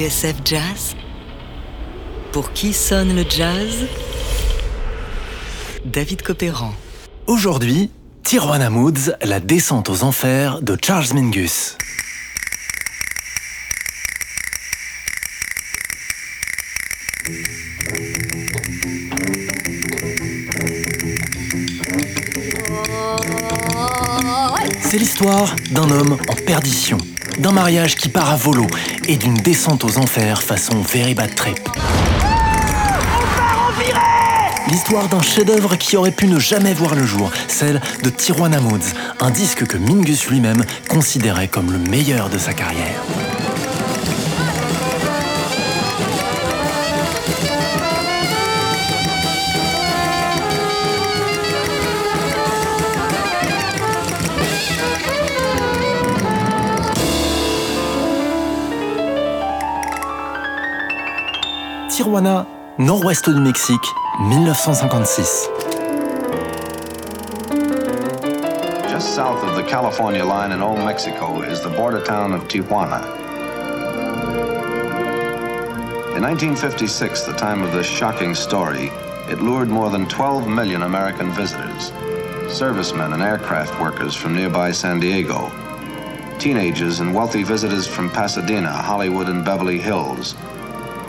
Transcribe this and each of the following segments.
TSF Jazz Pour qui sonne le jazz? David Copéran. Aujourd'hui, Tijuana Moods, la descente aux enfers de Charles Mingus. C'est l'histoire d'un homme en perdition, d'un mariage qui part à volo et d'une descente aux enfers façon very bad. L'histoire d'un chef-d'œuvre qui aurait pu ne jamais voir le jour, celle de Tijuana Moods, un disque que Mingus lui-même considérait comme le meilleur de sa carrière. Tijuana, nord-ouest du Mexique, 1956. Just south of the California line in Old Mexico is the border town of Tijuana. In 1956, the time of this shocking story, it lured more than 12 million American visitors, servicemen and aircraft workers from nearby San Diego, teenagers and wealthy visitors from Pasadena, Hollywood, and Beverly Hills.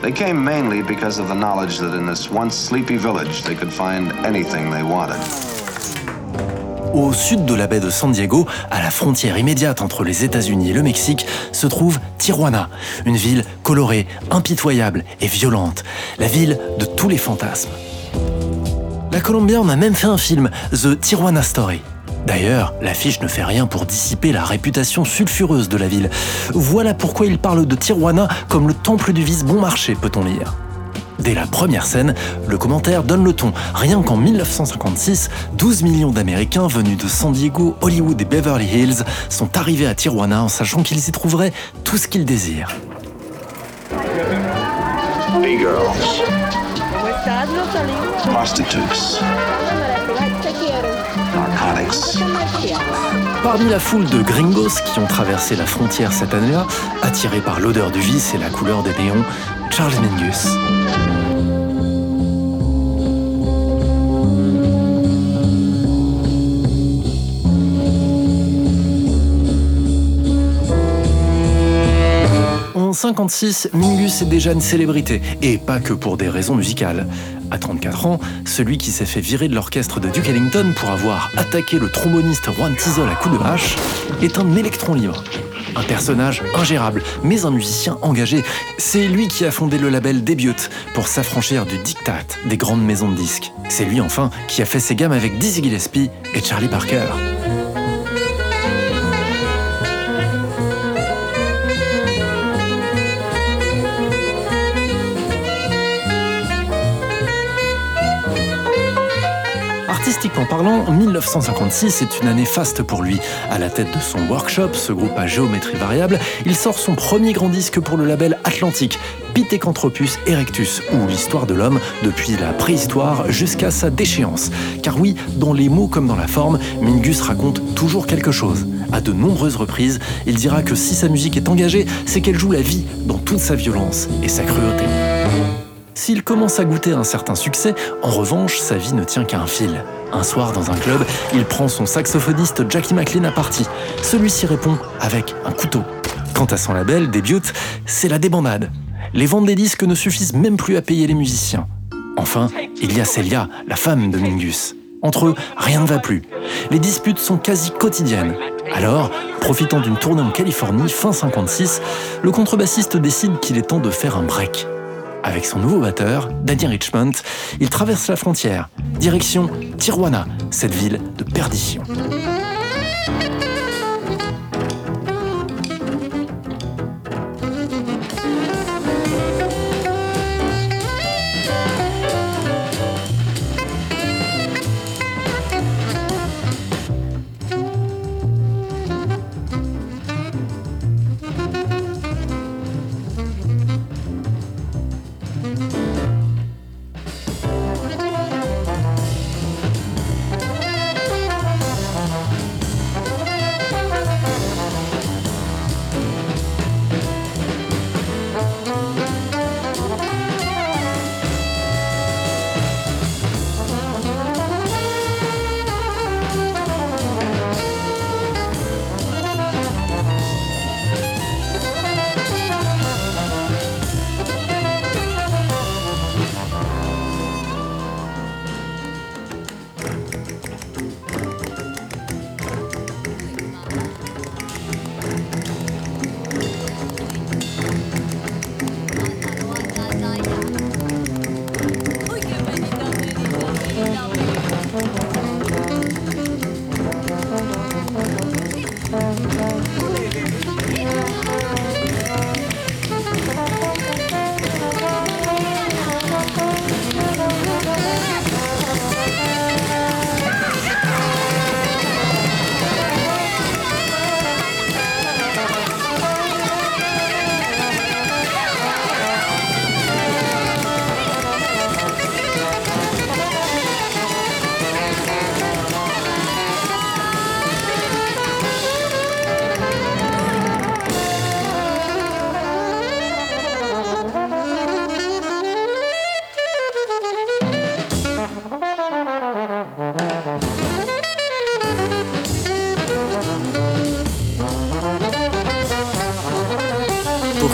They came mainly because of the knowledge that in this once sleepy village they could find anything they wanted. Au sud de la baie de San Diego, à la frontière immédiate entre les États-Unis et le Mexique, se trouve Tijuana, une ville colorée, impitoyable et violente, la ville de tous les fantasmes. La Columbia en a même fait un film, The Tijuana Story. D'ailleurs, l'affiche ne fait rien pour dissiper la réputation sulfureuse de la ville. Voilà pourquoi il parle de Tijuana comme le temple du vice bon marché, peut-on lire. Dès la première scène, le commentaire donne le ton. Rien qu'en 1956, 12 millions d'Américains venus de San Diego, Hollywood et Beverly Hills sont arrivés à Tijuana en sachant qu'ils y trouveraient tout ce qu'ils désirent. Prostitutes, Parmi la foule de gringos qui ont traversé la frontière cette année-là, attirés par l'odeur du vice et la couleur des néons, Charles Mingus. En 56, Mingus est déjà une célébrité, et pas que pour des raisons musicales. À 34 ans, celui qui s'est fait virer de l'orchestre de Duke Ellington pour avoir attaqué le tromboniste Juan Tizol à coups de hache est un électron libre. Un personnage ingérable, mais un musicien engagé. C'est lui qui a fondé le label Debut pour s'affranchir du diktat des grandes maisons de disques. C'est lui enfin qui a fait ses gammes avec Dizzy Gillespie et Charlie Parker. Artistiquement parlant, 1956 est une année faste pour lui. À la tête de son workshop, ce groupe à géométrie variable, il sort son premier grand disque pour le label Atlantique, Pithecanthropus erectus, ou l'histoire de l'homme depuis la préhistoire jusqu'à sa déchéance. Car oui, dans les mots comme dans la forme, Mingus raconte toujours quelque chose. À de nombreuses reprises, il dira que si sa musique est engagée, c'est qu'elle joue la vie dans toute sa violence et sa cruauté. S'il commence à goûter un certain succès, en revanche, sa vie ne tient qu'à un fil. Un soir, dans un club, il prend son saxophoniste Jackie McLean à partie. Celui-ci répond avec un couteau. Quant à son label, Debut, c'est la débandade. Les ventes des disques ne suffisent même plus à payer les musiciens. Enfin, il y a Celia, la femme de Mingus. Entre eux, rien ne va plus. Les disputes sont quasi quotidiennes. Alors, profitant d'une tournée en Californie fin 56, le contrebassiste décide qu'il est temps de faire un break. Avec son nouveau batteur, Danny Richmond, il traverse la frontière, direction Tijuana, cette ville de perdition.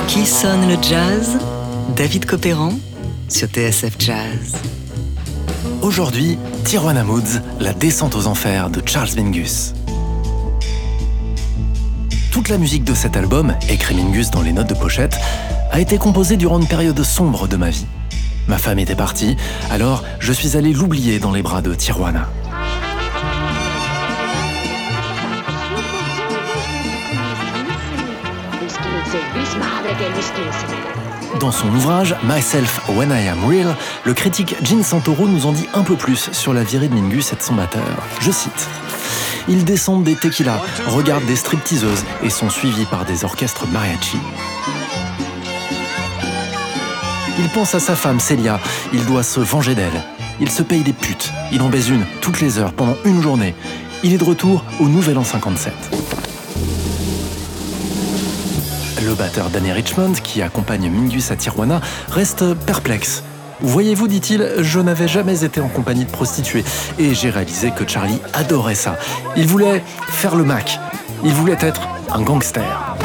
Qui sonne le jazz David Copéran sur TSF Jazz. Aujourd'hui, Tijuana Moods, la descente aux enfers de Charles Mingus. Toute la musique de cet album, écrit Mingus dans les notes de pochette, a été composée durant une période sombre de ma vie. Ma femme était partie, alors je suis allé l'oublier dans les bras de Tijuana. Dans son ouvrage Myself When I Am Real, le critique Gene Santoro nous en dit un peu plus sur la virée de Mingus et de son batteur. Je cite Ils descendent des tequilas, regardent des stripteaseuses et sont suivis par des orchestres mariachi. Il pense à sa femme Celia, il doit se venger d'elle. Il se paye des putes, il en baise une toutes les heures pendant une journée. Il est de retour au Nouvel An 57. Le batteur Danny Richmond, qui accompagne Mingus à Tijuana, reste perplexe. Voyez-vous, dit-il, je n'avais jamais été en compagnie de prostituées et j'ai réalisé que Charlie adorait ça. Il voulait faire le Mac. Il voulait être un gangster.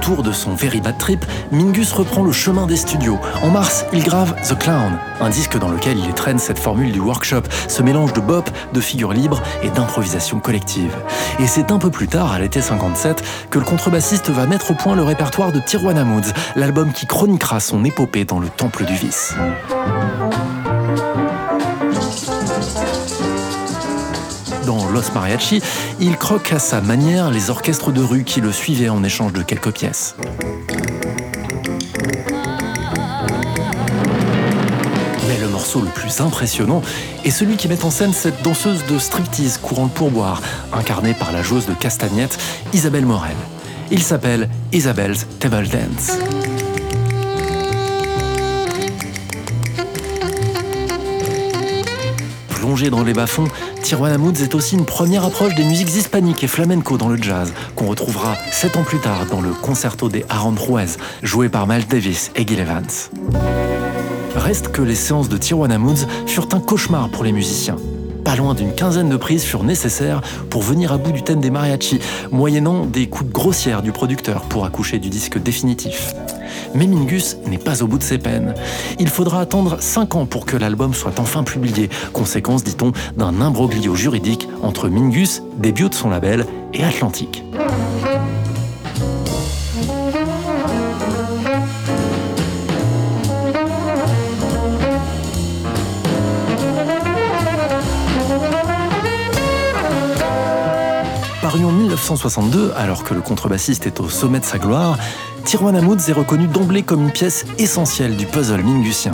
Retour de son Very Bad Trip, Mingus reprend le chemin des studios. En mars, il grave The Clown, un disque dans lequel il étrenne cette formule du workshop, ce mélange de bop, de figures libres et d'improvisation collective. Et c'est un peu plus tard, à l'été 57, que le contrebassiste va mettre au point le répertoire de Tijuana Moods, l'album qui chroniquera son épopée dans le temple du vice. Los Mariachi, il croque à sa manière les orchestres de rue qui le suivaient en échange de quelques pièces. Mais le morceau le plus impressionnant est celui qui met en scène cette danseuse de striptease courant le pourboire, incarnée par la joueuse de castagnette Isabelle Morel. Il s'appelle Isabelle's Table Dance. Plongé dans les bas-fonds, Tijuana Moods est aussi une première approche des musiques hispaniques et flamenco dans le jazz, qu'on retrouvera sept ans plus tard dans le concerto des Aaron Ruiz, joué par Miles Davis et Gil Evans. Reste que les séances de Tijuana Moods furent un cauchemar pour les musiciens. Pas loin d'une quinzaine de prises furent nécessaires pour venir à bout du thème des mariachis, moyennant des coupes grossières du producteur pour accoucher du disque définitif. Mais Mingus n'est pas au bout de ses peines. Il faudra attendre 5 ans pour que l'album soit enfin publié, conséquence, dit-on, d'un imbroglio juridique entre Mingus, début de son label, et Atlantique. Paru en 1962, alors que le contrebassiste est au sommet de sa gloire, Tijuana Moods est reconnu d'emblée comme une pièce essentielle du puzzle mingusien.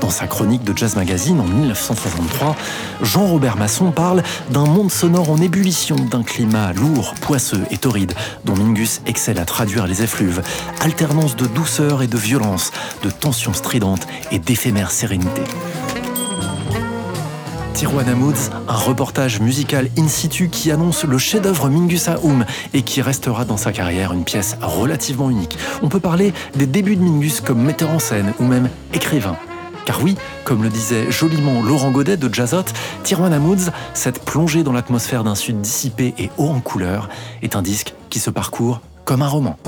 Dans sa chronique de Jazz Magazine en 1963, Jean-Robert Masson parle d'un monde sonore en ébullition, d'un climat lourd, poisseux et torride, dont Mingus excelle à traduire les effluves, alternance de douceur et de violence, de tensions stridentes et d'éphémère sérénité. Tijuana Moods, un reportage musical in situ qui annonce le chef-d'œuvre Mingus Aoum et qui restera dans sa carrière une pièce relativement unique. On peut parler des débuts de Mingus comme metteur en scène ou même écrivain. Car oui, comme le disait joliment Laurent Godet de Jazzot, Tijuana Moods, cette plongée dans l'atmosphère d'un sud dissipé et haut en couleur, est un disque qui se parcourt comme un roman.